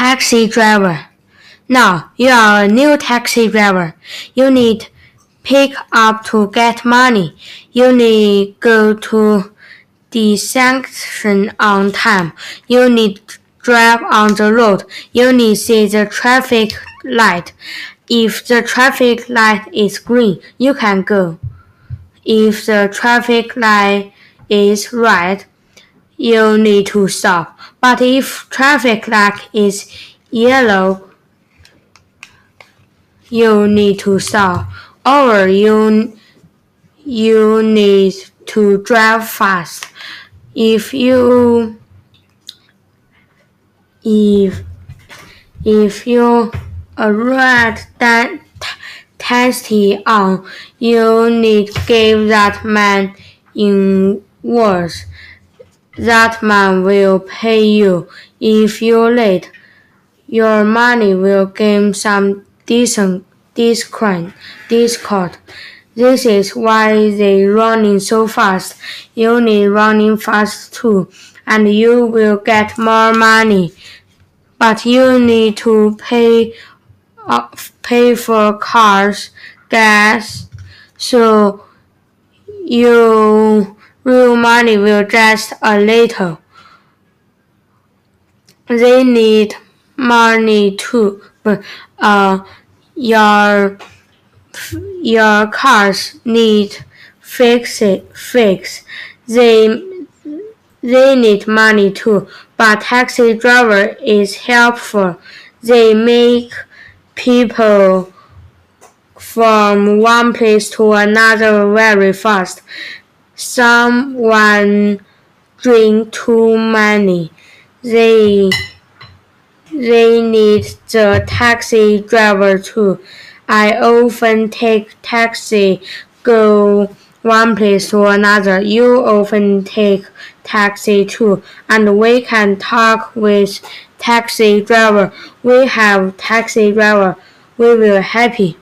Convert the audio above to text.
taxi driver. Now you are a new taxi driver. You need pick up to get money. You need go to the section on time. You need drive on the road. You need see the traffic light. If the traffic light is green, you can go. If the traffic light is red, you need to stop. But if traffic light is yellow, you need to stop. Or you you need to drive fast. If you if if you a red that tasty on you need give that man in words. That man will pay you. If you're late, your money will gain some decent discount. discount. This is why they running so fast. You need running fast too, and you will get more money. But you need to pay uh, pay for cars, gas, so your real money will just a little. They need money too, but uh, your your cars need fix it fix. They they need money too, but taxi driver is helpful. They make people from one place to another very fast. Someone drink too many. They they need the taxi driver too. I often take taxi go one place to another. You often take taxi too, and we can talk with taxi driver. We have taxi driver. We will happy.